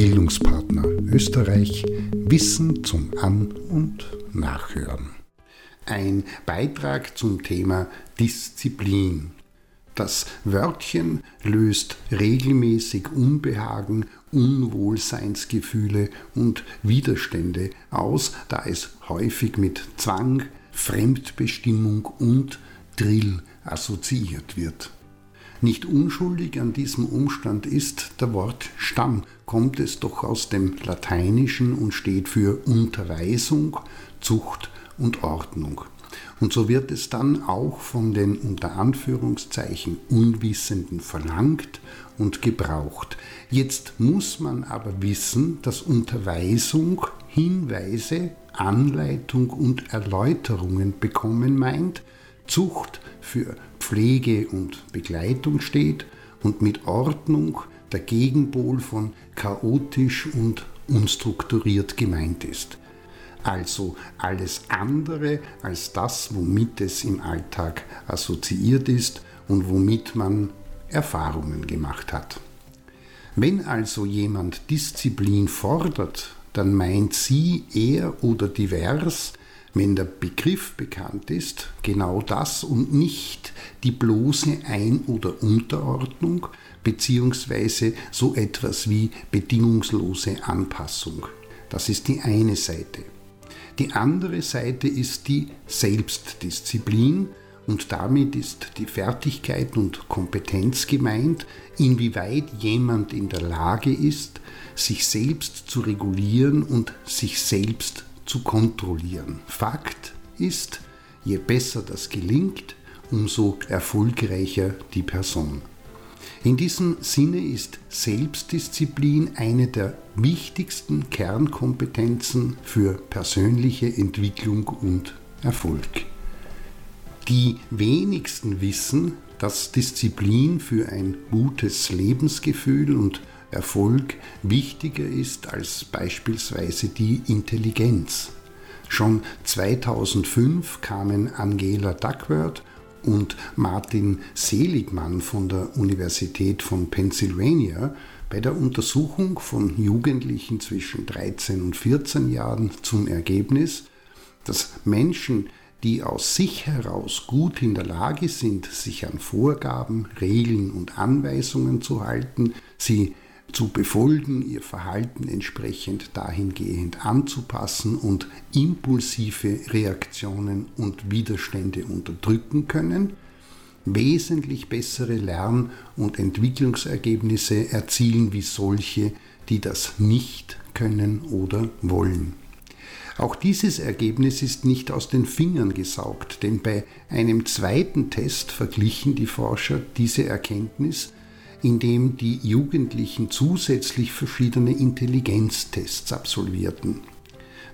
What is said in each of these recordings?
Bildungspartner Österreich Wissen zum An- und Nachhören. Ein Beitrag zum Thema Disziplin. Das Wörtchen löst regelmäßig Unbehagen, Unwohlseinsgefühle und Widerstände aus, da es häufig mit Zwang, Fremdbestimmung und Drill assoziiert wird. Nicht unschuldig an diesem Umstand ist der Wortstamm, kommt es doch aus dem Lateinischen und steht für Unterweisung, Zucht und Ordnung. Und so wird es dann auch von den unter Anführungszeichen Unwissenden verlangt und gebraucht. Jetzt muss man aber wissen, dass Unterweisung Hinweise, Anleitung und Erläuterungen bekommen meint, Zucht für Pflege und Begleitung steht und mit Ordnung der Gegenpol von chaotisch und unstrukturiert gemeint ist. Also alles andere als das, womit es im Alltag assoziiert ist und womit man Erfahrungen gemacht hat. Wenn also jemand Disziplin fordert, dann meint sie, er oder divers wenn der Begriff bekannt ist, genau das und nicht die bloße Ein- oder Unterordnung beziehungsweise so etwas wie bedingungslose Anpassung. Das ist die eine Seite. Die andere Seite ist die Selbstdisziplin und damit ist die Fertigkeit und Kompetenz gemeint, inwieweit jemand in der Lage ist, sich selbst zu regulieren und sich selbst zu kontrollieren. Fakt ist, je besser das gelingt, umso erfolgreicher die Person. In diesem Sinne ist Selbstdisziplin eine der wichtigsten Kernkompetenzen für persönliche Entwicklung und Erfolg. Die wenigsten wissen, dass Disziplin für ein gutes Lebensgefühl und Erfolg wichtiger ist als beispielsweise die Intelligenz. Schon 2005 kamen Angela Duckworth und Martin Seligmann von der Universität von Pennsylvania bei der Untersuchung von Jugendlichen zwischen 13 und 14 Jahren zum Ergebnis, dass Menschen, die aus sich heraus gut in der Lage sind, sich an Vorgaben, Regeln und Anweisungen zu halten, sie zu befolgen, ihr Verhalten entsprechend dahingehend anzupassen und impulsive Reaktionen und Widerstände unterdrücken können, wesentlich bessere Lern- und Entwicklungsergebnisse erzielen wie solche, die das nicht können oder wollen. Auch dieses Ergebnis ist nicht aus den Fingern gesaugt, denn bei einem zweiten Test verglichen die Forscher diese Erkenntnis indem die Jugendlichen zusätzlich verschiedene Intelligenztests absolvierten.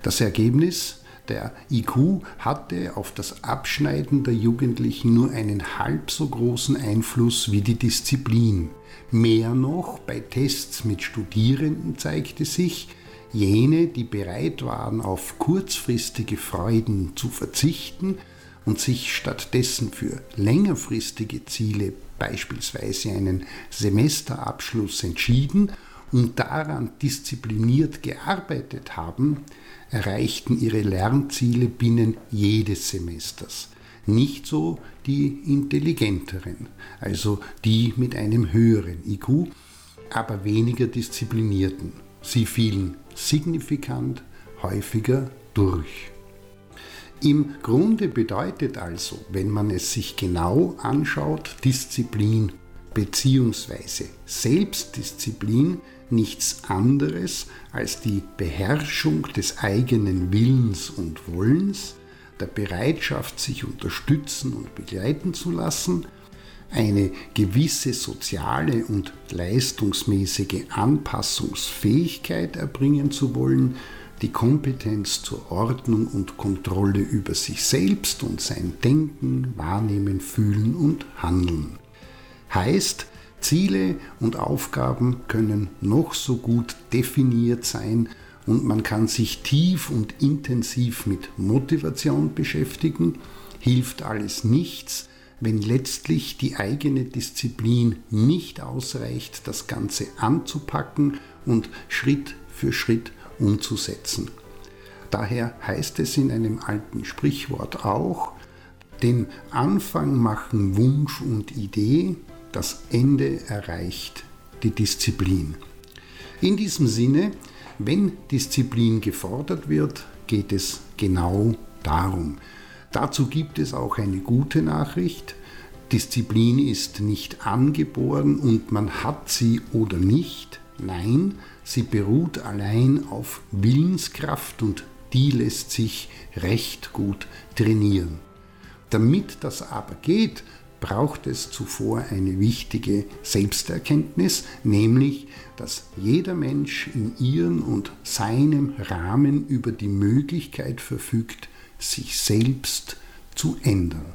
Das Ergebnis, der IQ hatte auf das Abschneiden der Jugendlichen nur einen halb so großen Einfluss wie die Disziplin. Mehr noch, bei Tests mit Studierenden zeigte sich, jene, die bereit waren, auf kurzfristige Freuden zu verzichten und sich stattdessen für längerfristige Ziele beispielsweise einen Semesterabschluss entschieden und daran diszipliniert gearbeitet haben, erreichten ihre Lernziele binnen jedes Semesters. Nicht so die intelligenteren, also die mit einem höheren IQ, aber weniger disziplinierten. Sie fielen signifikant häufiger durch. Im Grunde bedeutet also, wenn man es sich genau anschaut, Disziplin bzw. Selbstdisziplin nichts anderes als die Beherrschung des eigenen Willens und Wollens, der Bereitschaft, sich unterstützen und begleiten zu lassen, eine gewisse soziale und leistungsmäßige Anpassungsfähigkeit erbringen zu wollen, die Kompetenz zur Ordnung und Kontrolle über sich selbst und sein Denken, Wahrnehmen, Fühlen und Handeln. Heißt, Ziele und Aufgaben können noch so gut definiert sein und man kann sich tief und intensiv mit Motivation beschäftigen, hilft alles nichts, wenn letztlich die eigene Disziplin nicht ausreicht, das Ganze anzupacken und Schritt für Schritt umzusetzen. Daher heißt es in einem alten Sprichwort auch, den Anfang machen Wunsch und Idee, das Ende erreicht die Disziplin. In diesem Sinne, wenn Disziplin gefordert wird, geht es genau darum. Dazu gibt es auch eine gute Nachricht. Disziplin ist nicht angeboren und man hat sie oder nicht. Nein, sie beruht allein auf Willenskraft und die lässt sich recht gut trainieren. Damit das aber geht, braucht es zuvor eine wichtige Selbsterkenntnis, nämlich, dass jeder Mensch in ihrem und seinem Rahmen über die Möglichkeit verfügt, sich selbst zu ändern.